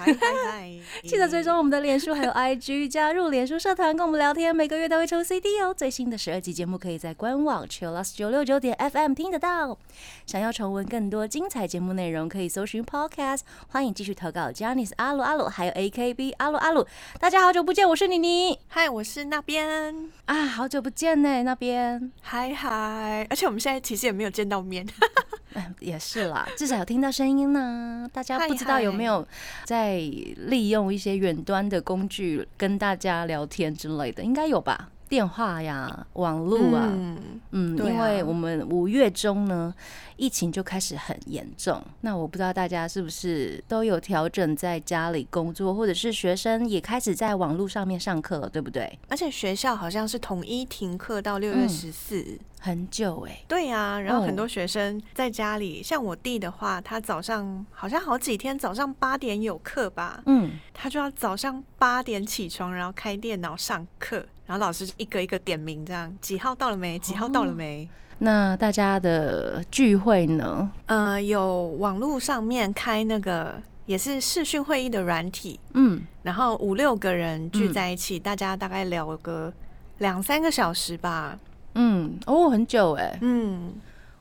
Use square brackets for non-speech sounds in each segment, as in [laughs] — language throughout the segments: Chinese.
嗨嗨！[laughs] 记得追踪我们的脸书还有 IG，[laughs] 加入脸书社团跟我们聊天，每个月都会抽 CD 哦。最新的十二集节目可以在官网 chillus 九六九点 FM 听得到。想要重温更多精彩节目内容，可以搜寻 Podcast。欢迎继续投稿 j a n i c e 阿鲁阿鲁，还有 AKB 阿鲁阿鲁。大家好久不见，我是妮妮嗨，我是那边，啊，好久不见呢，那边。嗨嗨！而且我们现在其实也没有见到面，嗯，[laughs] 也是啦，至少有听到声音呢。大家不知道有没有在利用一些远端的工具跟大家聊天之类的？应该有吧？电话呀，网络啊，嗯，嗯，啊。因为我们五月中呢，疫情就开始很严重。那我不知道大家是不是都有调整在家里工作，或者是学生也开始在网络上面上课了，对不对？而且学校好像是统一停课到六月嗯。十四、很久哎、对呀、然后哦。很多学生在家里，像我弟的话，他早上好像好几天早上八点有课吧，嗯，他就要早上八点起床，然后开电脑上课，然后老师就一个一个点名，这样几号到了没？几号到了没？那大家的聚会呢？呃，有网络上面开那个也是视讯会议的软体，嗯，然后五六个人聚在一起，大家大概聊个两三个小时吧。嗯，哦，很久哎、嗯，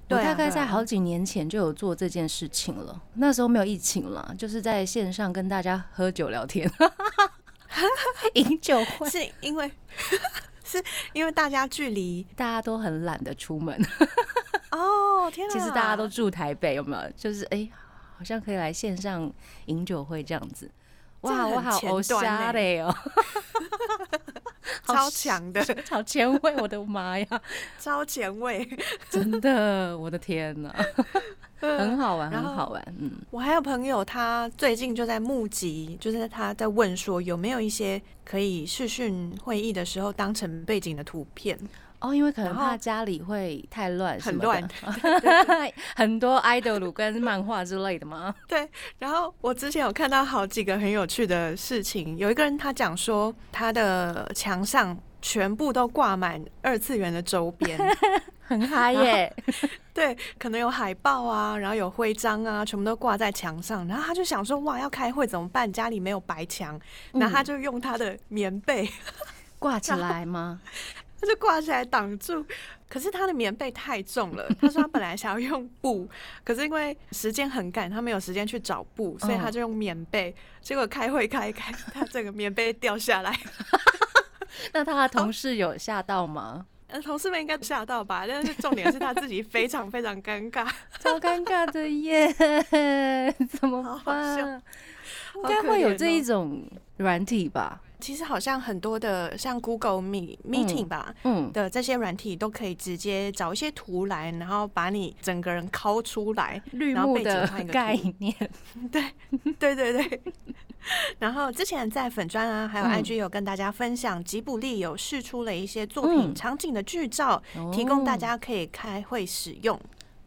我大概在好几年前就有做这件事情了，那时候没有疫情了，就是在线上跟大家喝酒聊天，[laughs] [laughs] 饮酒会，是因为 [laughs] 是因为大家距离大家都很懒得出门。哦，天哪！其实大家都住台北，有没有？就是哎、好像可以来线上饮酒会这样子。哇，我好偶前端瞎欸嘞哦，[laughs] 超强的，[laughs] 好前卫，我的妈呀！[laughs] 超前卫。真的，我的天哪，很好玩，很好玩。嗯，我还有朋友，他最近就在募集，就是他在问说有没有一些可以视讯会议的时候当成背景的图片。哦，因为可能怕家里会太乱很乱 [laughs] [laughs] 很多 idol 跟漫画之类的吗。[laughs] 对，然后我之前有看到好几个很有趣的事情，有一个人他讲说他的墙上全部都挂满二次元的周边，很嗨耶！对，可能有海报啊，然后有徽章啊，全部都挂在墙上。然后他就想说，哇，要开会怎么办？家里没有白墙，那他就用他的棉被，挂起来吗？他就挂起来挡住。可是他的棉被太重了，他说他本来想要用布，可是因为时间很赶，他没有时间去找布，所以他就用棉被。结果开会开一开，他整个棉被掉下来。[laughs] 那他的同事有吓到吗？呃，同事们应该吓到吧？但是重点是他自己非常非常尴尬。[laughs] 超尴尬的耶，怎么好好笑办？应该会有这一种软体吧？其实好像很多的像 Google Meet Meeting 吧，嗯，的这些软体都可以直接找一些图来，然后把你整个人抠出来。绿然后背景幕的概图念，对 [laughs] 对对对。然后之前在粉砖啊，还有嗯 IG 有跟大家分享，吉卜力有试出了一些作品嗯场景的剧照，提供大哦家可以开会使用。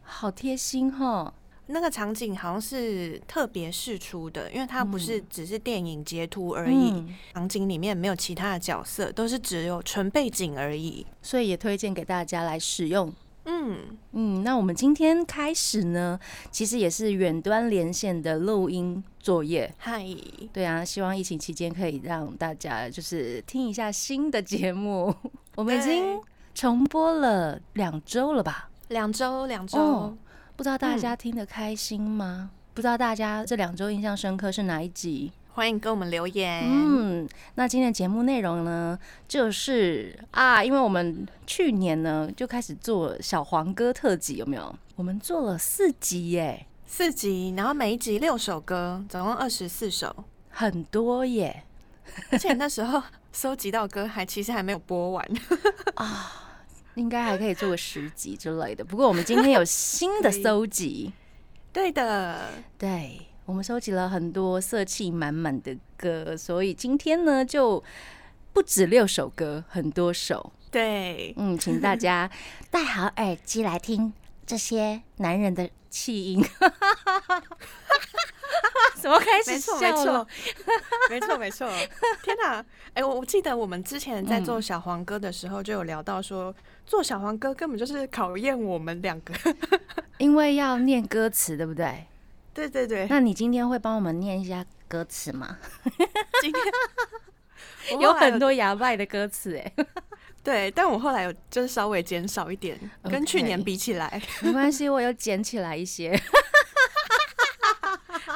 好贴心哈。那个场景好像是特别试出的，因为它不是嗯只是电影截图而已，嗯，场景里面没有其他的角色，都是只有纯背景而已。所以也推荐给大家来使用。嗯，嗯，那我们今天开始呢，其实也是远端连线的录音作业。嗨，对啊，希望疫情期间可以让大家就是听一下新的节目。[laughs] 我们已经重播了两周了吧？两周两周。哦不知道大嗯家听得开心吗？不知道大家这两周印象深刻是哪一集？欢迎跟我们留言。嗯，那今天的节目内容呢，就是啊，因为我们去年呢就开始做小黄歌特辑，有没有？我们做了四集耶，四集，然后每一集六首歌，总共二十四首。很多耶而且那时候搜集到歌还其实还没有播完。[laughs] 啊！应该还可以做个十集之类的。不过我们今天有新的 [laughs] 搜集，对的，对我们收集了很多色气满满的歌，所以今天呢就不止六首歌，很多首。对，嗯，请大家 [laughs] 戴好耳机来听这些男人的气音。[laughs] [laughs] 怎么开始笑了错？，[laughs] 没错，没错。天哪！哎、我我记得我们之前在做小黄歌的时候，就有聊到说，做小黄歌根本就是考验我们两个。[laughs] 因为要念歌词，对不对？对对对，那你今天会帮我们念一下歌词吗？今天有很多哑巴的歌词，哎，对，但我后来有就是稍微减少一点，跟去年比起来。没关系，我有捡起来一些。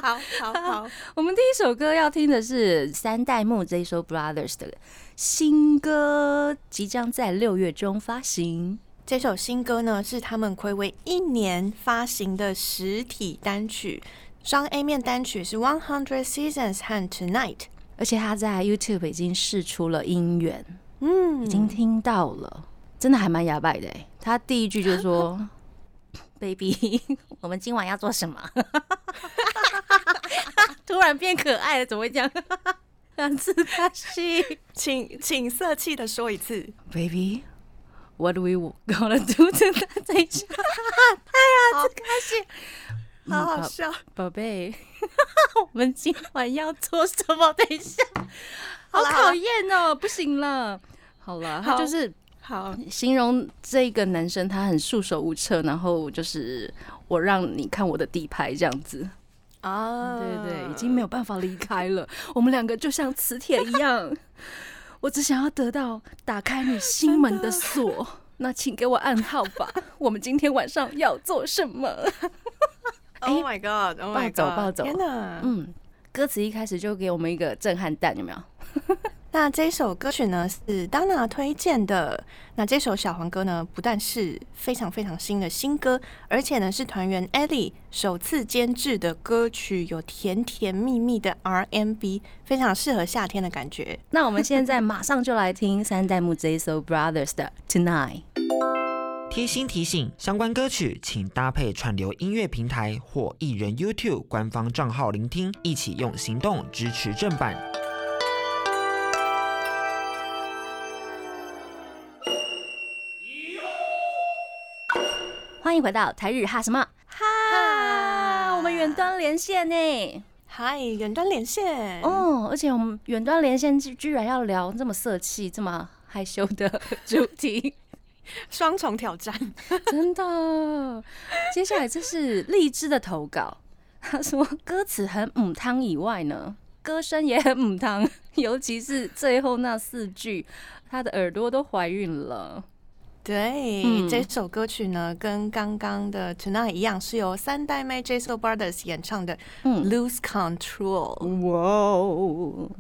好好好，[laughs] 我们第一首歌要听的是三代目这一首 Brothers 的新歌，即将在六月中发行。这首新歌呢是他们暌违一年发行的实体单曲，双 A 面单曲是 One Hundred Seasons 和 Tonight。而且他在 YouTube 已经试出了音源，嗯，已经听到了，真的还蛮哑巴的哎。他第一句就说：[laughs] “Baby，我们今晚要做什么？” [laughs] 突然变可爱了，怎么会这样？两次开心请请色气的说一次。，Baby，What we gonna do tonight？等一下，好开心。好好笑，宝贝，我们今晚要做什么？等一下，好好啦考验哦，不行了。好了，他就是好，形容这个男生，他很束手无策，然后就是我让你看我的底牌这样子。啊对对对，已经没有办法离开了。[laughs] 我们两个就像磁铁一样，[laughs] 我只想要得到打开你心门的锁。那请给我暗号吧，我 [laughs] 我们今天晚上要做什么？，Oh my my 暴走暴走天哪！嗯，歌词一开始就给我们一个震撼弹，有没有？那这首歌曲呢是 Donna 推荐的。那这首小黄歌呢，不但是非常非常新的新歌，而且呢是团员 Ellie 首次监制的歌曲，有甜甜蜜蜜的 R&B，非常适合夏天的感觉。那我们现在马上就来听三代目 J So Brothers 的 Tonight。贴心提醒：相关歌曲请搭配串流音乐平台或艺人 YouTube 官方账号聆听，一起用行动支持正版。欢迎回到台日哈什么哈？我们远端连线呢。嗨，远端连线。哦，而且我们远端连线居居然要聊这么色气、这么害羞的主题，[laughs] 双重挑战。[laughs] 真的。接下来这是荔枝的投稿，他说歌词很母汤以外呢，歌声也很母汤，[laughs] 尤其是最后那四句，他的耳朵都怀孕了。对，嗯这首歌曲呢，跟刚刚的 Tonight 一样，是由三代妹 j a s o Brothers 演唱的嗯，Lose Control。哇哦，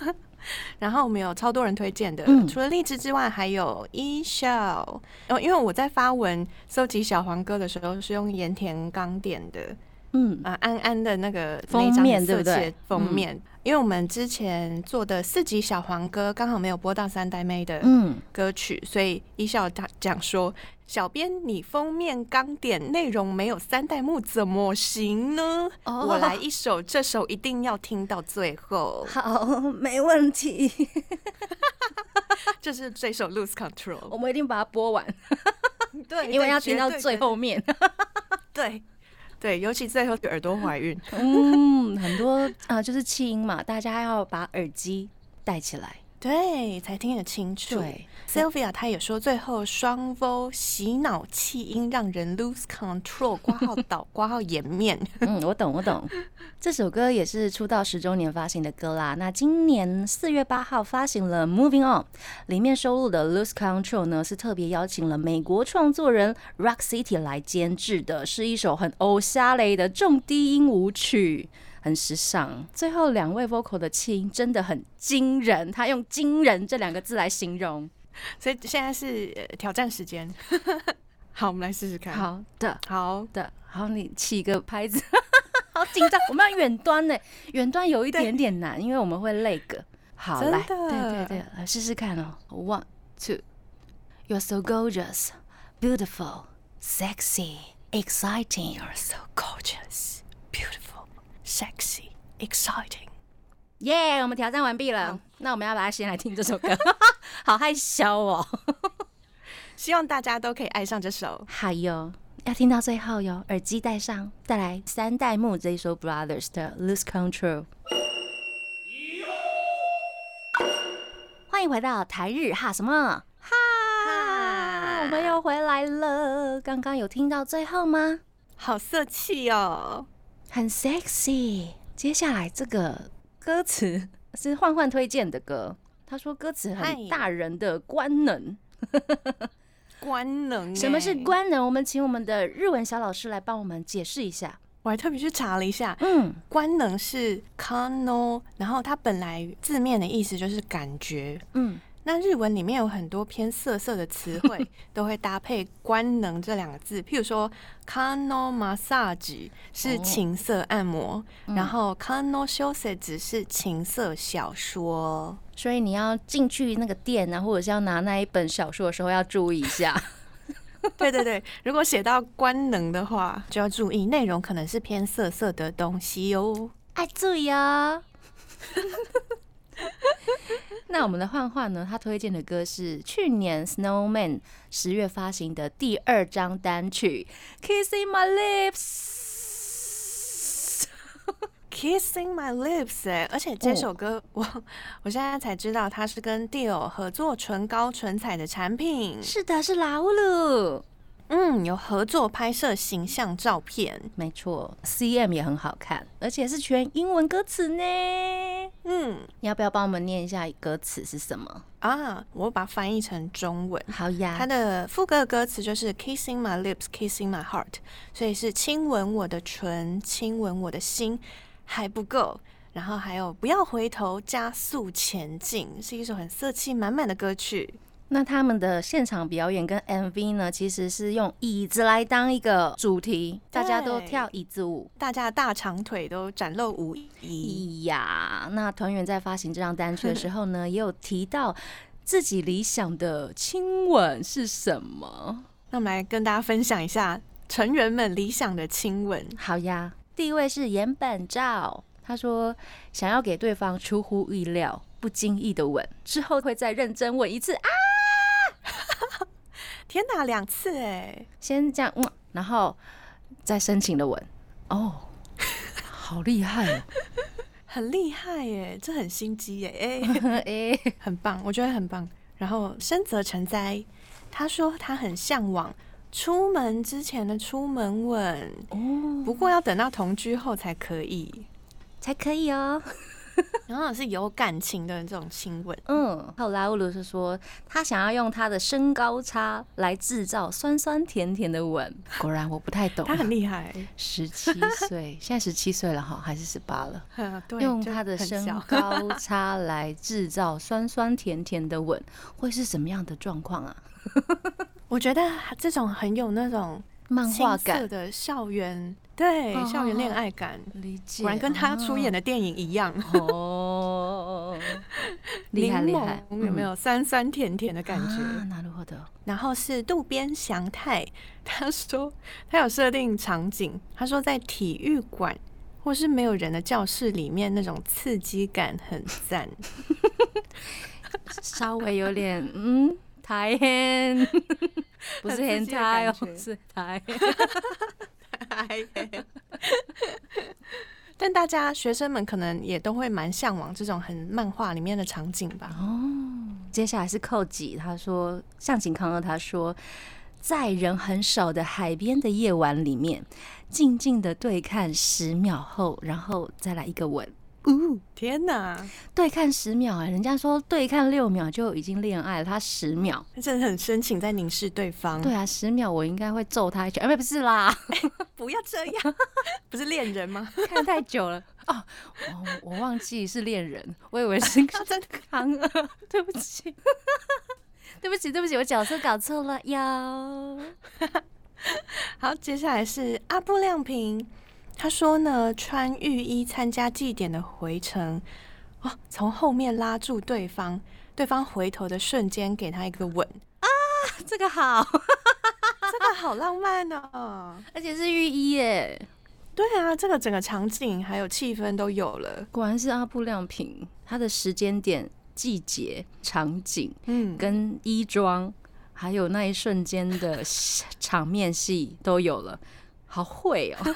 [laughs] 然后我们有超多人推荐的，嗯除了荔枝之外，还有一笑。哦，因为我在发文搜集小黄歌的时候，是用盐田刚点的嗯啊、安安的那个封面对不对封面，因为我们之前做的四集小黄歌刚好没有播到三代妹的嗯，歌曲，所以一笑他讲说：“小编，你封面刚点内容没有三代目怎么行呢？哦我来一首，这首一定要听到最后。[laughs] 好，没问题，就是这首《Lose Control 我》，们一定把它播完，[laughs] 对，因为要听到最后面。[laughs] 对对，尤其最后耳朵怀孕，[laughs] 嗯，很多啊、就是弃音嘛，大家要把耳机戴起来。对，才听得清楚。对，Sylvia 她也说，最后双 v 洗脑气音让人 lose control，挂号倒，[laughs] 挂号颜面。嗯，我懂，我懂。这首歌也是出道十周年发行的歌啦。那今年四月八号发行了《Moving On》，里面收录的《Lose Control》呢是特别邀请了美国创作人 Rock City 来监制的，是一首很偶像类的重低音舞曲。很时尚，最后两位 vocal 的气音真的很惊人，他用“惊人”这两个字来形容。所以现在是、呃挑战时间。[laughs] 好，我们来试试看。好的，好，的，好，你起个拍子，[laughs] 好紧张。我们要远端呢，远端有一点点难，因为我们会累个。好，来，对对对，来试试看哦。One, two, you're so gorgeous, beautiful, sexy, exciting. You're so gorgeous, beautiful, sexy, exciting。耶、我们挑战完毕了。那我们要把它先来听这首歌？[laughs] 好害羞哦。[laughs] 希望大家都可以爱上这首。还有，要听到最后哟，耳机戴上，带来三代目这一首 Brothers 的 Lose Control。欢迎回到台日哈什么哈，我们又回来了。刚刚有听到最后吗？好色气哦，很 sexy。接下来这个歌词 [laughs] 是焕焕推荐的歌，他说歌词很大人的官能。官能 [laughs] 什么是欸？官能？我们请我们的日文小老师来帮我们解释一下。我还特别去查了一下，嗯，官能是 kano，然后它本来字面的意思就是感觉。嗯，那日文里面有很多偏色色的词汇，[laughs] 都会搭配“官能”这两个字。譬如说，kano massage 是哦情色按摩，嗯然后 kano s h o s e 只是情色小说。所以你要进去那个店啊，或者是要拿那一本小说的时候，要注意一下。[laughs] 对对对，如果写到官能的话，就要注意内容可能是偏色色的东西哦。爱注意哦。[laughs] 那我们的幻幻呢？他推荐的歌是去年 Snowman 十月发行的第二张单曲《Kissing My Lips [laughs]》。Kissing My Lips，哎，而且这首歌、我我现在才知道，它是跟 Dior 合作唇膏唇彩的产品。是的，是拉乌鲁。嗯，有合作拍摄形象照片。没错，CM 也很好看，而且是全英文歌词呢。嗯你要不要帮我们念一下歌词是什么？啊，我把它翻译成中文。好呀，它的副歌的歌词就是 kissing my lips, kissing my heart，所以是亲吻我的唇，亲吻我的心还不够，然后还有不要回头，加速前进，是一首很色气满满的歌曲。那他们的现场表演跟 MV 呢，其实是用椅子来当一个主题，大家都跳椅子舞。大家的大长腿都展露无遗。哎呀，那团员在发行这张单曲的时候呢，[laughs] 也有提到自己理想的亲吻是什么。那我们来跟大家分享一下成员们理想的亲吻。好呀，第一位是岩本照，他说想要给对方出乎意料、不经意的吻，之后会再认真吻一次啊。[laughs] 天哪，两次哎！先这样，嗯，然后再深情的吻。哦，好厉害哦！[laughs] 很厉害耶，这很心机耶，哎、[laughs] 哎、很棒，我觉得很棒。然后深泽成哉，他说他很向往出门之前的出门吻，哦，不过要等到同居后才可以。才可以哦。[laughs] 然后是有感情的这种亲吻，嗯，还有拉乌鲁是说他想要用他的身高差来制造酸酸甜甜的吻。果然我不太懂，他很厉害，十七岁，[laughs] 现在十七岁了哈，还是十八了？[laughs] 用他的身高差来制造酸酸甜甜的吻，会是什么样的状况啊？我觉得这种很有那种漫画感，的校园，对哦校园恋爱感，理解，果然跟他出演的电影一样。哦，[laughs] 厉害柠厉害，檬有没有酸酸甜甜的感觉？啊？なるほど。然后是渡边祥太，[laughs] 他说他有设定场景，他说在体育馆或是没有人的教室里面，那种刺激感很赞。[laughs] 稍微有点嗯，台hen，不是很刺 hen 激的台哦感，觉是台。 [laughs] 但大家学生们可能也都会蛮向往这种很漫画里面的场景吧。哦，接下来是寇几，他说向井康二他说，在人很少的海边的夜晚里面，静静的对看十秒后，然后再来一个吻。呜、天哪，对看十秒哎、人家说对看六秒就已经恋爱了，他十秒。真的很深情在凝视对方。对啊，十秒我应该会揍他一拳，哎、不是啦，[laughs] 不要这样，[laughs] 不是恋人吗？看太久了。哦，我我忘记是恋人，我以为是 [laughs] 真的。康二，对不起，对不起，对不起，我角色搞错了哟。好，接下来是阿布亮平，他说呢，穿浴衣参加祭典的回程，哦，从后面拉住对方，对方回头的瞬间给他一个吻啊，这个好，[laughs] 这个好浪漫哦。而且是浴衣耶，对啊，这个整个场景还有气氛都有了。果然是阿布亮平，他的时间点、季节、场景嗯，跟衣装还有那一瞬间的 [laughs] 场面戏都有了，好会哦！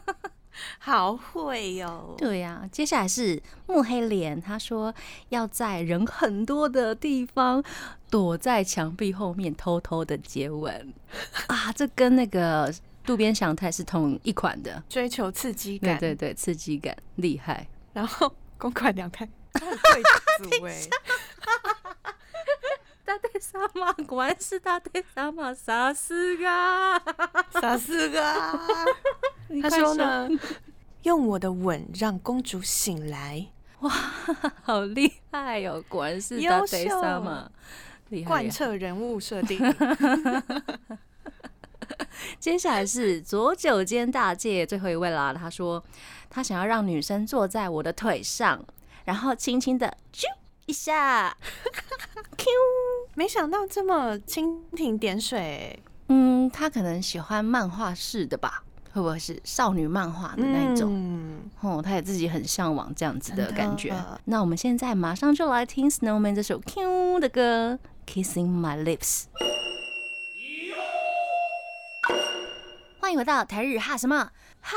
[laughs] 好会哦！对呀，接下来是木黑莲，他说要在人很多的地方躲在墙壁后面偷偷的接吻 [laughs] 啊！这跟那个渡边祥太是同一款的，追求刺激感，对对对，刺激感厉害。然后公款两太 [laughs] 贵族哎，大队杀马果然是大队杀马，傻死个，傻死个。[laughs] 他说呢，用我的吻让公主醒来，哇，好厉害哦！果然是大队杀马，厉害，贯彻人物设定。[laughs] 接下来是左九间大介最后一位啦。他说他想要让女生坐在我的腿上，然后轻轻的啾一下，[laughs] Q。没想到这么蜻蜓点水。嗯，他可能喜欢漫画式的吧。会不会是少女漫画的那一种？哦，他也自己很向往这样子的感觉。那我们现在马上就来听 Snowman 这首 Q 的歌《Kissing My Lips》。欢迎回到台日哈什么哈？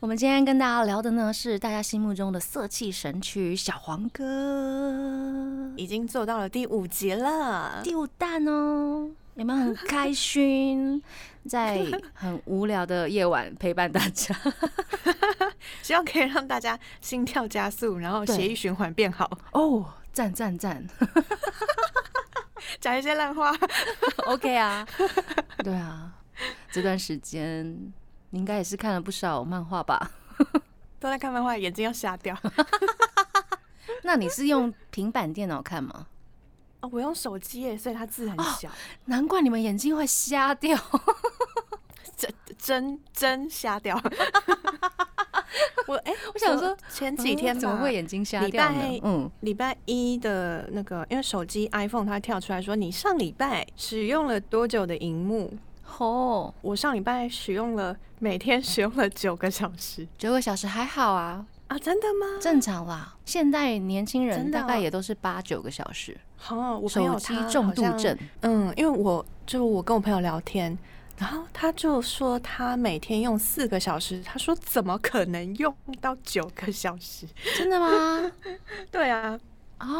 我们今天跟大家聊的呢是大家心目中的色气神曲《小黄歌》，已经做到了第五集了，第五弹哦。有没有很开心，[laughs] 在很无聊的夜晚陪伴大家？[laughs] 希望可以让大家心跳加速，然后血液循环变好。[laughs] 哦，赞赞赞！讲一些烂话，OK 啊？对啊，这段时间你应该也是看了不少漫画吧？[laughs] 都在看漫画，眼睛要瞎掉。[laughs] 那你是用平板电脑看吗？哦，我用手机耶，所以它字很小，难怪你们眼睛会瞎掉，[laughs] 真真真瞎掉。我哎，我想说前几天怎么会眼睛瞎掉呢？嗯，礼拜一的那个，因为手机 iPhone 它跳出来说你上礼拜使用了多久的荧幕？哦，我上礼拜使用了每天使用了九个小时，九个小时还好啊。啊，真的吗？正常啦，现代年轻人大概也都是八九个小时。好，我朋友他重度症。嗯，因为我就我跟我朋友聊天，然后他就说他每天用四个小时，他说怎么可能用到九个小时？真的吗？[laughs] 对啊，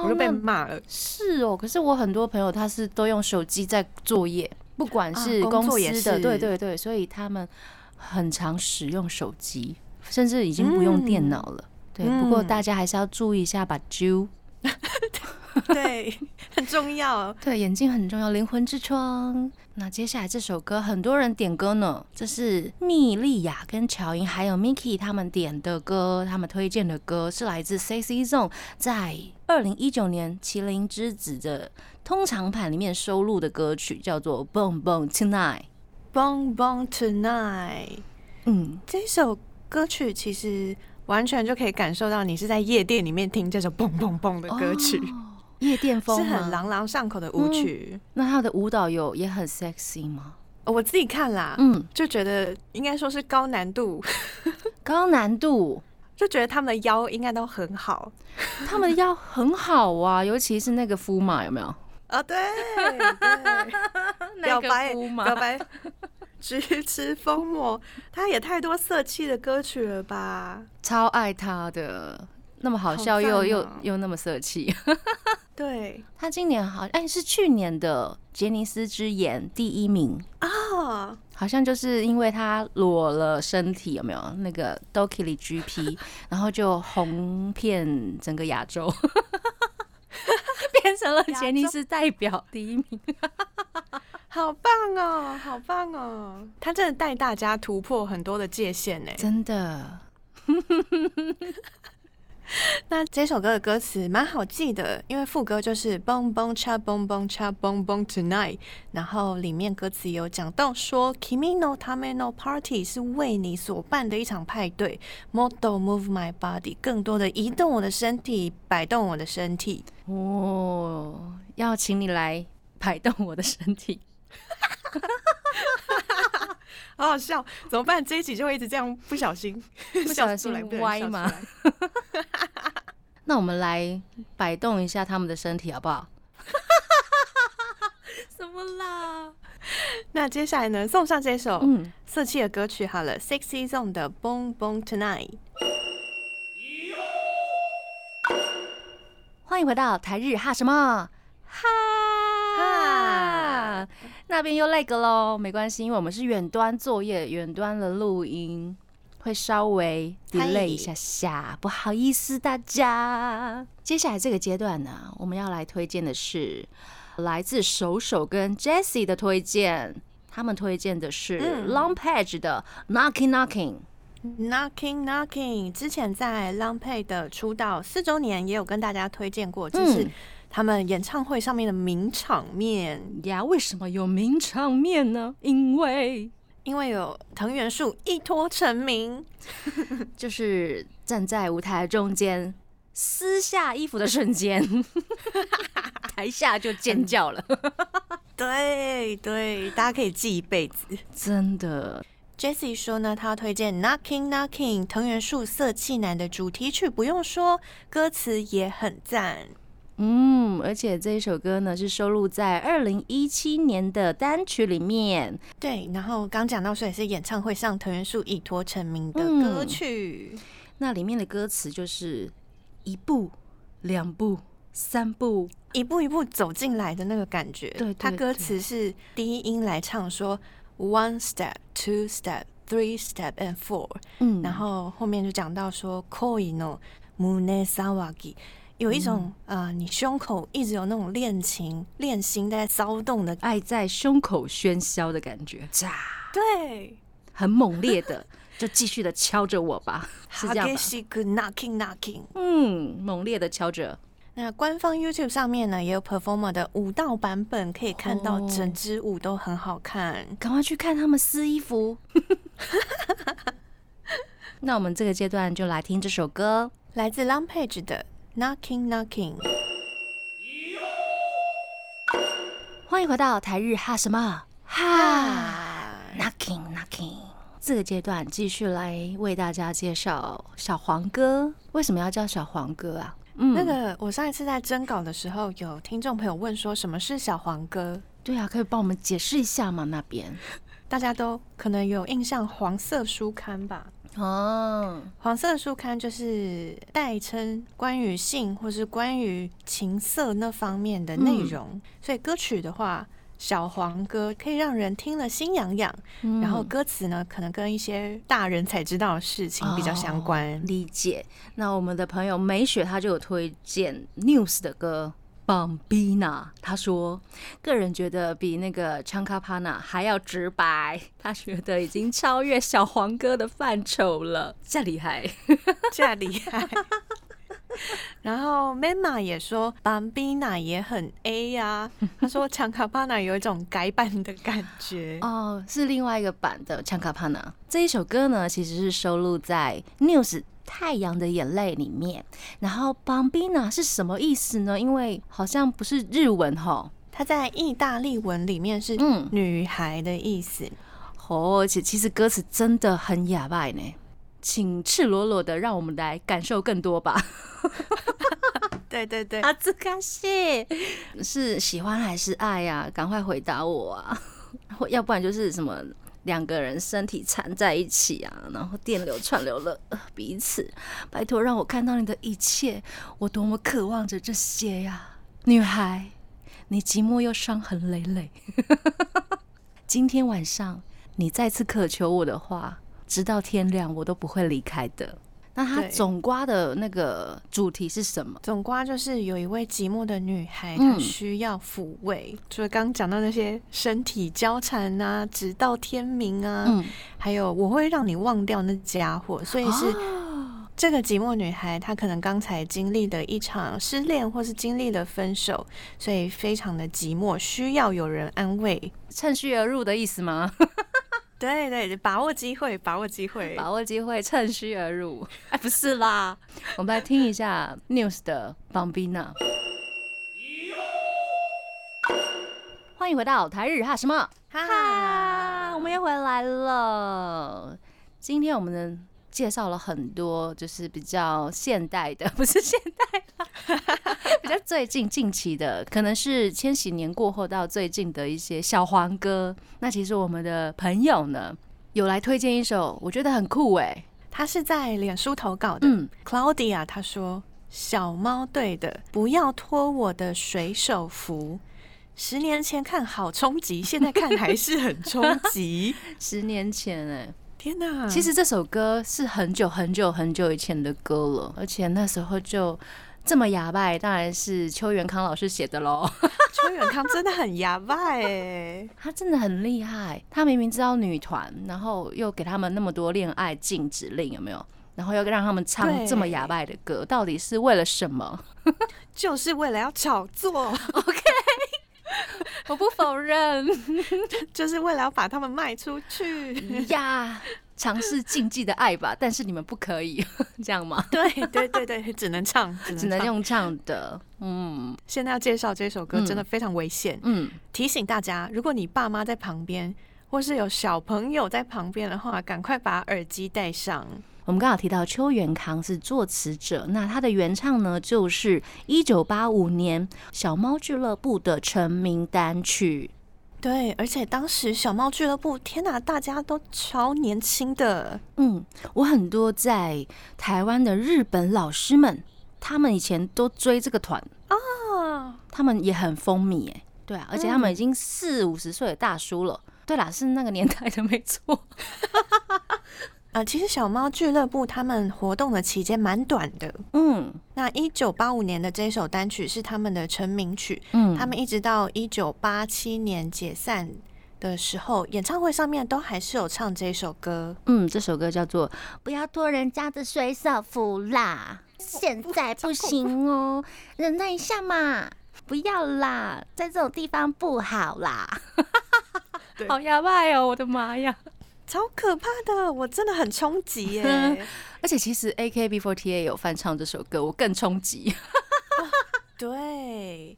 我就被骂了。是哦，可是我很多朋友他是都用手机在作业，不管是公司的，对对对，所以他们很常使用手机。甚至已经不用电脑了，对。不过大家还是要注意一下，把揪。[laughs] 对，很重要。[laughs] 对，眼睛很重要，灵魂之窗。那接下来这首歌，很多人点歌呢。这是蜜莉亚跟乔英还有 Miki 他们点的歌，他们推荐的歌是来自 Sexy Zone 在二零一九年《麒麟之子》的通常版里面收录的歌曲，叫做《Boom Boom Tonight》。Boom Boom Tonight。嗯，这首。歌曲其实完全就可以感受到你是在夜店里面听这首蹦蹦蹦的歌曲，夜店风是很朗朗上口的舞曲。那他的舞蹈有也很 sexy 吗？我自己看啦，嗯，就觉得应该说是高难度，[laughs] 高难度，就觉得他们的腰应该都很好，他们的腰很好啊，尤其是那个夫马有没有？啊，对，[laughs] 表白，表白。菊池风磨，他也太多色气的歌曲了吧？超爱他的，那么好笑又又又那么色气。[laughs] 对。他今年好哎是去年的杰尼斯之眼第一名啊，好像就是因为他裸了身体有没有？那个 Dokili GP，[laughs] 然后就红遍整个亚洲，[laughs] 变成了杰尼斯代表第一名。[laughs] 好棒哦，好棒哦！他真的带大家突破很多的界限呢，真的。[laughs] 那这首歌的歌词蛮好记的，因为副歌就是 “bong bong cha bong bong cha bong bong tonight”，然后里面歌词有讲到说 “kimi no tame no party” 是为你所办的一场派对，Model move my body” 更多的移动我的身体，摆动我的身体。哦，要请你来摆动我的身体。[laughs] 好好笑，怎么办？这一集就会一直这样，不小心不小心歪吗？那我们来摆动一下他们的身体，好不好？[laughs] 么啦？那接下来呢，送上这首嗯，色气的歌曲好了，Sexy Zone 的《Boom Boom Tonight》。欢迎回到台日哈什么哈哈那边又累个喽，没关系，因为我们是远端作业，远端的录音会稍微 delay 一下下，不好意思大家。接下来这个阶段呢，我们要来推荐的是来自手手跟 Jessie 的推荐，他们推荐的是嗯 Long Page 的 Knocking Knocking。Knocking Knocking，之前在 Long Pay 的出道四周年也有跟大家推荐过，就是嗯他们演唱会上面的名场面，呀，为什么有名场面呢？因为因为有藤原树一脱成名，[laughs] 就是站在舞台中间撕下衣服的瞬间，[laughs] 台下就尖叫了，[laughs] 对对，大家可以记一辈子。真的。Jessie 说呢，他要推荐 Knocking Knocking 藤原树色气男的主题曲，不用说，歌词也很赞。嗯，而且这一首歌呢是收录在二零一七年的单曲里面。对，然后刚讲到说也是演唱会上藤原树一托成名的歌曲。那里面的歌词就是一步、两步、三步，一步一步走进来的那个感觉。对对他歌词是第一音来唱说 one step, two step, three step and four，、嗯然后后面就讲到说 koi no mune sawagi。有一种、嗯呃，你胸口一直有那种恋情、恋心在骚动的，爱在胸口喧嚣的感觉，炸，对，很猛烈的，[laughs] 就继续的敲着我吧，[laughs] 是这样吧？knocking knocking。嗯，猛烈的敲着。那官方 YouTube 上面呢，也有 performer 的舞蹈版本，可以看到哦整支舞都很好看。赶快去看他们撕衣服。[laughs] 那我们这个阶段就来听这首歌。来自 Long Page 的 Knocking Knocking。欢迎回到台日哈什么哈 knocking knocking。这个阶段继续来为大家介绍小黄哥。为什么要叫小黄哥啊？嗯那个，我上一次在征稿的时候，有听众朋友问说什么是小黄哥，对啊，可以帮我们解释一下吗？那边大家都可能有印象，黄色书刊吧？哦，黄色书刊就是代称关于性或是关于情色那方面的内容，所以歌曲的话，小黄歌可以让人听了心痒痒，嗯然后歌词呢，可能跟一些大人才知道的事情比较相关。理解。那我们的朋友美雪她就有推荐 News 的歌。Bambina，他说，个人觉得比那个 Chankapana 还要直白，他觉得已经超越小黄哥的范畴了，[laughs] 这厉害。[laughs] 这样厉害。[laughs] 然后 Mama 也说 Bambina 也很 A 呀、[laughs] 他说强卡巴纳有一种改版的感觉。哦，是另外一个版的 Chankapana。这一首歌呢，其实是收录在 News 太阳的眼泪里面。然后 Bambina 是什么意思呢？因为好像不是日文哈。它在意大利文里面是嗯女孩的意思。哦，而且其实歌词真的很哑巴呢。请赤裸裸的让我们来感受更多吧。[laughs] 对对对，阿兹卡西是喜欢还是爱呀、赶快回答我啊！或 [laughs] 要不然就是什么两个人身体缠在一起啊，然后电流串流了呃彼此。拜托让我看到你的一切，我多么渴望着这些呀、女孩，你寂寞又伤痕累累。[laughs] 今天晚上你再次渴求我的话，直到天亮我都不会离开的。那他总瓜的那个主题是什么？总瓜就是有一位寂寞的女孩，嗯她需要抚慰。除了刚刚讲到那些身体交缠啊，直到天明啊，嗯，还有我会让你忘掉那家伙，所以是哦这个寂寞女孩，她可能刚才经历了一场失恋，或是经历了分手，所以非常的寂寞，需要有人安慰。趁虚而入的意思吗？对对，把握机会，把握机会。把握机会，趁虚而入。哎，不是啦，[laughs] 我们来听一下 News 的 Bombina。欢迎回到台日哈什么哈，我们又回来了。今天我们的介绍了很多，就是比较现代的，[laughs] 不是现代啦，[laughs] 比较最近近期的，可能是千禧年过后到最近的一些小黄歌。那其实我们的朋友呢，有来推荐一首，我觉得很酷哎、他是在脸书投稿的。嗯，Claudia 他说：“小猫队的不要脱我的水手服。”十年前看好冲击，现在看还是很冲击。[laughs] 十年前哎、天哪！其实这首歌是很久很久很久以前的歌了，而且那时候就这么哑巴，当然是邱元康老师写的喽。[laughs] 邱元康真的很哑巴哎，[laughs] 他真的很厉害，他明明知道女团，然后又给他们那么多恋爱禁止令，有没有？然后又让他们唱这么哑巴的歌，到底是为了什么？[laughs] 就是为了要炒作，我不否认 [laughs] 就是为了要把他们卖出去。呀，尝试禁忌的爱吧，但是你们不可以 [laughs] 这样吗？对对对对，只能唱，[laughs] 只能。用唱的，嗯现在要介绍这首歌嗯真的非常危险，嗯，提醒大家，如果你爸妈在旁边，或是有小朋友在旁边的话，赶快把耳机戴上。我们刚好提到邱元康是作词者，那他的原唱呢，就是一九八五年小猫俱乐部的成名单曲。对，而且当时小猫俱乐部，天哪，大家都超年轻的。嗯，我很多在台湾的日本老师们，他们以前都追这个团，啊，他们也很风靡哎，对啊，而且他们已经四五十岁的大叔了。对啦，是那个年代的，没错。[laughs] 呃，其实小猫俱乐部他们活动的期间蛮短的。嗯那一九八五年的这首单曲是他们的成名曲，嗯，他们一直到一九八七年解散的时候，演唱会上面都还是有唱这首歌。嗯，这首歌叫做《不要拖人家的水手服啦 [laughs]》，现在不行哦，[laughs] 忍耐一下嘛，不要啦，在这种地方不好啦。[laughs] 好哑巴哦，我的妈呀！超可怕的，我真的很冲击耶！[laughs] 而且其实 AKB48 有翻唱这首歌，我更冲击。对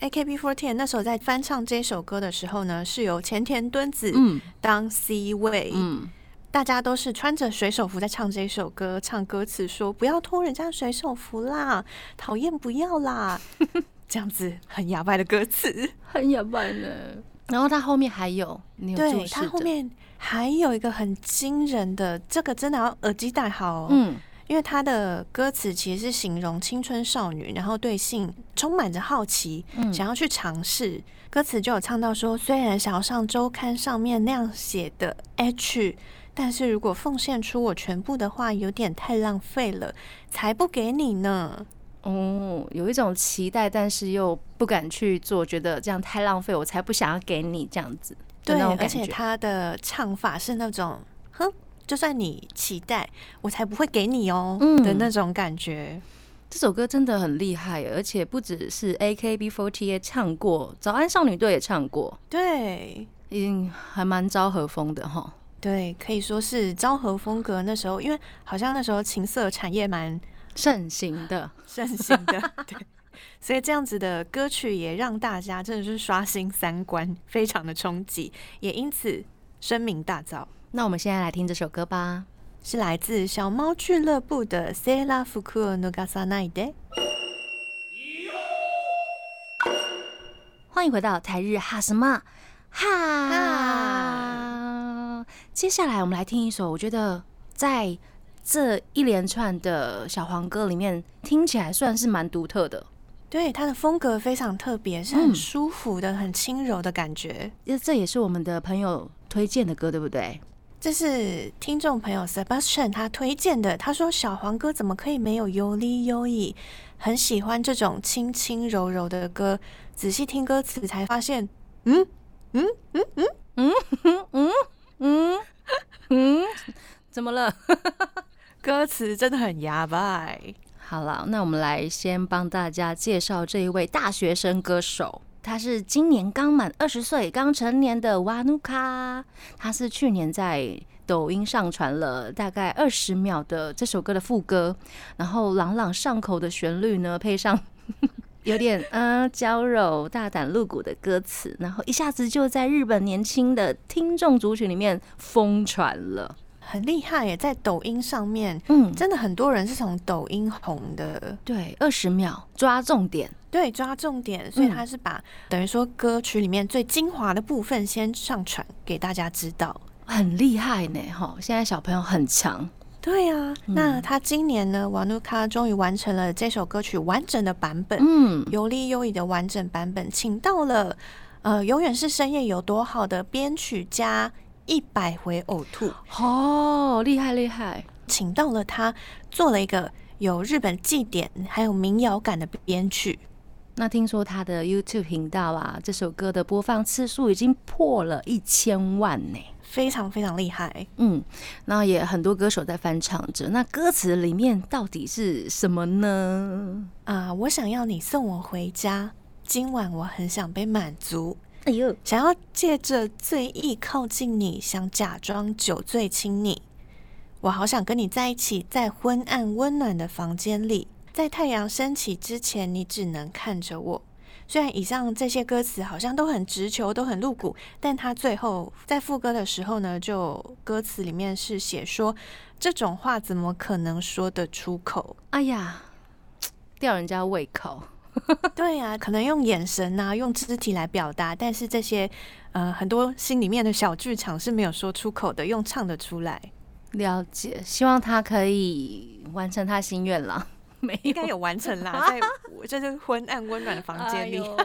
，AKB48 那时候在翻唱这首歌的时候呢，是由前田敦子嗯当 C 位，嗯，大家都是穿着水手服在唱这首歌，唱歌词说不要脱人家水手服啦，讨厌不要啦，[laughs] 这样子很哑巴的歌词。很哑巴呢。然后他后面还有，你有注对，视的它后面还有一个很惊人的，这个真的要耳机戴好哦。嗯因为他的歌词其实是形容青春少女，然后对性充满着好奇，嗯想要去尝试。歌词就有唱到说，虽然想要上周刊上面那样写的 H，但是如果奉献出我全部的话，有点太浪费了，才不给你呢。哦，有一种期待，但是又不敢去做，觉得这样太浪费，我才不想要给你这样子的对，而。且他的唱法是那种，哼，就算你期待，我才不会给你哦、嗯的那种感觉。这首歌真的很厉害，而且不只是 AKB48 唱过，早安少女队也唱过，对。已经，还蛮昭和风的哈。对，可以说是昭和风格。那时候，因为好像那时候情色产业蛮盛行的，[laughs] 盛行的，对，所以这样子的歌曲也让大家真的是刷新三观，非常的冲击，也因此声名大噪。那我们现在来听这首歌吧。是来自小猫俱乐部的《セーラー服を脱がさないで》。欢迎回到台日哈什么哈。接下来我们来听一首，我觉得在这一连串的小黄歌里面，听起来算是蛮独特的。 对，它的风格非常特别，是嗯很舒服的、很轻柔的感觉。这这也是我们的朋友推荐的歌，对不对？这是听众朋友 Sebastian 他推荐的，他说小黄歌怎么可以没有优丽优异？很喜欢这种轻轻柔柔的歌，仔细听歌词才发现，嗯嗯嗯嗯嗯嗯嗯嗯，怎么了？歌词真的很哑巴。好了，那我们来先帮大家介绍这一位大学生歌手。他是今年刚满二十岁、刚成年的瓦努卡。他是去年在抖音上传了大概二十秒的这首歌的副歌，然后朗朗上口的旋律呢，配上 [laughs] 有点嗯娇柔、大胆露骨的歌词，然后一下子就在日本年轻的听众族群里面疯传了。很厉害耶，在抖音上面，嗯，真的很多人是从抖音红的，对，二十秒抓重点，对，抓重点，所以嗯他是把、等于说歌曲里面最精华的部分先上传给大家知道。很厉害呢，哈！现在小朋友很强，对啊，嗯。那他今年呢，瓦努卡终于完成了这首歌曲完整的版本，嗯，有力优异的完整版本，请到了呃，永远是深夜有多好的编曲家一百回呕吐，哦，厉害厉害，请到了他做了一个有日本祭典还有民谣感的编曲。那听说他的 YouTube 频道啊，这首歌的播放次数已经破了一千万呢。非常非常厉害，嗯，那也很多歌手在翻唱着。那歌词里面到底是什么呢？啊、我想要你送我回家，今晚我很想被满足，哎呦，想要借着醉意靠近你，想假装酒醉亲你。我好想跟你在一起，在昏暗温暖的房间里，在太阳升起之前，你只能看着我。虽然以上这些歌词好像都很直球，都很露骨，但他最后在副歌的时候呢，就歌词里面是写说，这种话怎么可能说得出口？哎呀，吊人家胃口。[laughs] 对呀、可能用眼神呐、用肢体来表达，但是这些呃很多心里面的小剧场是没有说出口的，用唱的出来，了解，希望他可以完成他心愿了。没 [laughs] 应该有完成啦，在我就是昏暗温暖的房间里。哎 [laughs]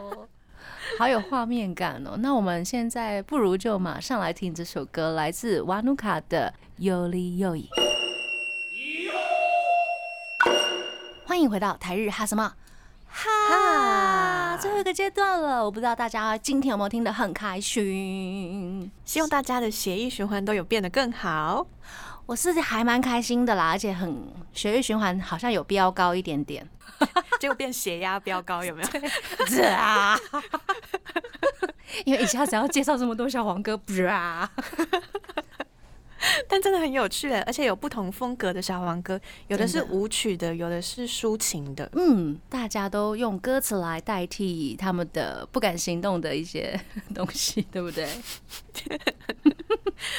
好有画面感哦。那我们现在不如就马上来听这首歌，来自瓦努卡的《尤里尤伊》。欢迎回到台日哈什么哈哈最后一个阶段了，我不知道大家今天有没有听得很开心。希望大家的血液循环都有变得更好。我是还蛮开心的啦，而且很血液循环好像有飙高一点点。[laughs] 结果变血压飙高，有没有？[laughs] 是啊，[laughs] 因为一下子要介绍这么多小黄哥，不是啊？[laughs] 但真的很有趣耶，而且有不同风格的小黄歌，有的是舞曲的，有的是抒情的。嗯，大家都用歌词来代替他们的不敢行动的一些 [laughs] 东西，对不对？[laughs]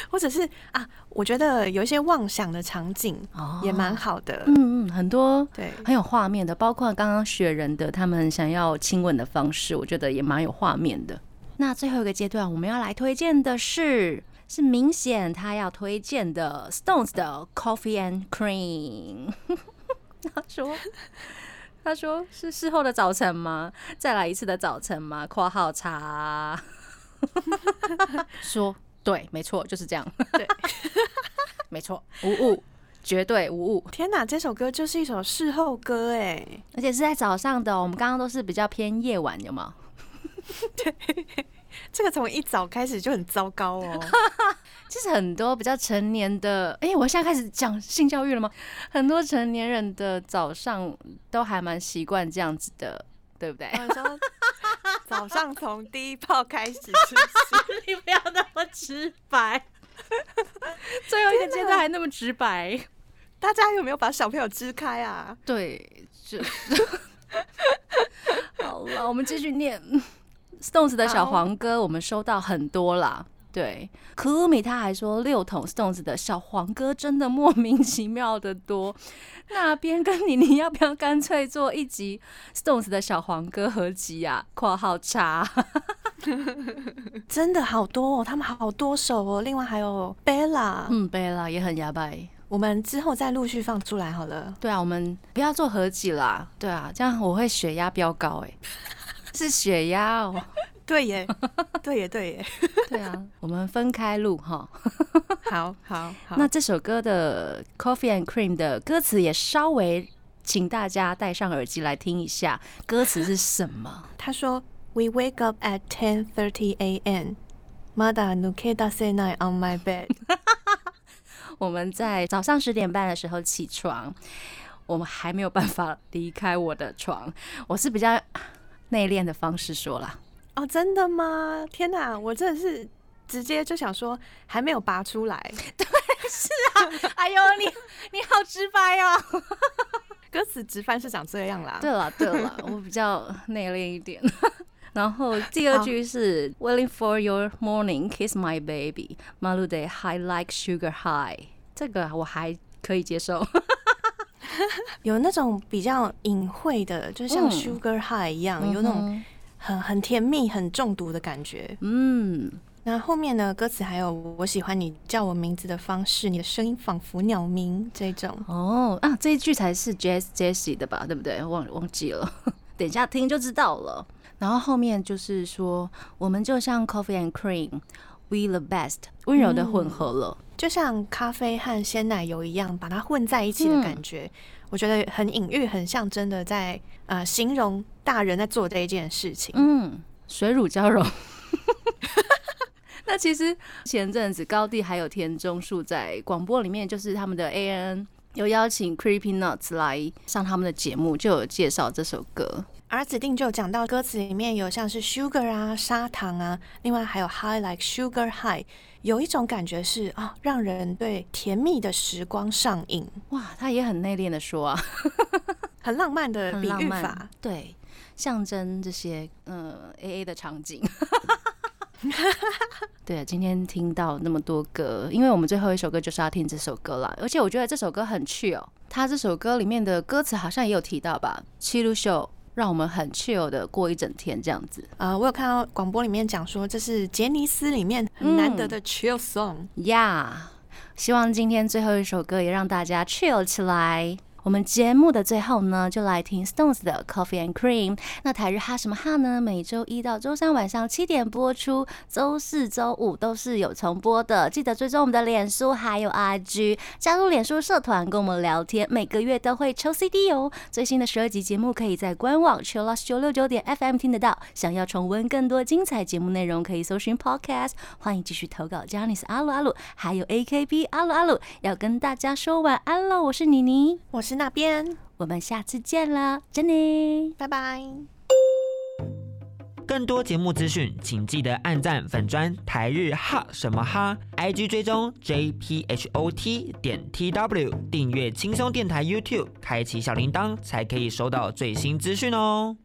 或者是啊，我觉得有一些妄想的场景哦也蛮好的。嗯嗯，很多对，很有画面的，包括刚刚雪人的他们想要亲吻的方式，我觉得也蛮有画面的。那最后一个阶段，我们要来推荐的是，是明显他要推荐的 Stones 的 Coffee and Cream。他说。他说：“是事后的早晨吗？再来一次的早晨吗？”（括号茶。说：“对，没错，就是这样。对，[laughs] 没错，无误，绝对无误。天哪，这首歌就是一首事后歌哎。而且是在早上的哦、我们刚刚都是比较偏夜晚，有吗？这个从一早开始就很糟糕哦。[laughs] 其实很多比较成年的，哎、我现在开始讲性教育了吗？很多成年人的早上都还蛮习惯这样子的，对不对？[laughs] 早上从第一泡开始？[laughs] 你不要那么直白，最后一个阶段还那么直白。大家有没有把小朋友支开啊？对，就好了，我们继续念 Stones 的小黄歌，我们收到很多啦。对，Kumi 他还说六桶 Stones 的小黄歌真的莫名其妙的多。那边跟你，你要不要干脆做一集 Stones 的小黄歌合集啊？（括号叉 [laughs] 真的好多哦，他们好多首哦。另外还有 Bella，、）。嗯，，Bella 也很牙白。我们之后再陆续放出来好了。对啊，我们不要做合集啦。对啊，这样我会血压飙高哎、是血压哦。[laughs] 对耶，对耶，对耶。[laughs] 对啊，我们分开录哈。好 [laughs] 好好，那这首歌的 Coffee and Cream 的歌词也稍微，请大家戴上耳机来听一下，歌词是什么？他说：“We wake up at 10:30 a.m. Mada nukeda senai on my bed。我们在早上十点半的时候起床，我们还没有办法离开我的床。我是比较内敛的方式说啦，”哦，真的吗？天哪，我真的是直接就想说还没有拔出来。[laughs] 对，是啊哎呦，你你好直白哦。[laughs] 歌词直翻是长这样啦。对了对了，我比较内敛一点。[laughs] 然后第二句是 Waiting for your morning, kiss my baby, malude high like sugar high。这个我还可以接受。[laughs] 有那种比较隐晦的，就像嗯 Sugar High 一样，有那种很很甜蜜、很中毒的感觉。嗯，那后面呢？歌词还有我喜欢你叫我名字的方式，你的声音仿佛鸟鸣这种。哦啊，这一句才是 Jess Jessie 的吧？对不对？忘忘记了，[laughs] 等一下听就知道了。然后后面就是说，我们就像 Coffee and Cream，We the best，温柔的混合了。就像咖啡和鲜奶油一样，把它混在一起的感觉，我觉得很隐喻、很象征的在呃形容大人在做这一件事情。嗯，水乳交融。[laughs] 那其实前阵子高地还有田中树在广播里面，就是他们的 A N 有邀请 Creepy Nuts 来上他们的节目，就有介绍这首歌。而指定就讲到歌词里面有像是 sugar 啊、砂糖啊，另外还有 high like sugar high，有一种感觉是啊，让人对甜蜜的时光上瘾，哇，他也很内敛的说啊，[laughs] 很浪漫的比很浪漫喻法。，对，象征这些呃 A A 的场景。[laughs] 对，今天听到那么多歌，因为我们最后一首歌就是要听这首歌啦。而且我觉得这首歌很趣哦，它这首歌里面的歌词好像也有提到吧，七路秀让我们很 chill 的过一整天这样子。呃，我有看到广播里面讲说，这是杰尼斯里面很难得的 chill song。呀、希望今天最后一首歌也让大家 chill 起来。我们节目的最后呢，就来听 Stones 的 Coffee and Cream。那台日哈什么哈呢？每周一到周三晚上七点播出，周四周五都是有重播的。记得追踪我们的脸书还有 IG，加入脸书社团跟我们聊天，每个月都会抽 CD 哦。最新的十二集节目可以在官网 c h i l l o s 九六九点 FM 听得到。想要重温更多精彩节目内容，可以搜寻 Podcast。欢迎继续投稿 j a n i c e 阿鲁阿鲁，还有 AKB 阿鲁阿鲁，要跟大家说晚安喽。我是妮妮，我是是那边，我们下次见了，珍妮。拜拜。更多节目资讯，请记得按赞粉砖台日哈什么哈，IG 追踪 JPHOT 点 TW，订阅轻松电台 YouTube，开启小铃铛才可以收到最新资讯哦。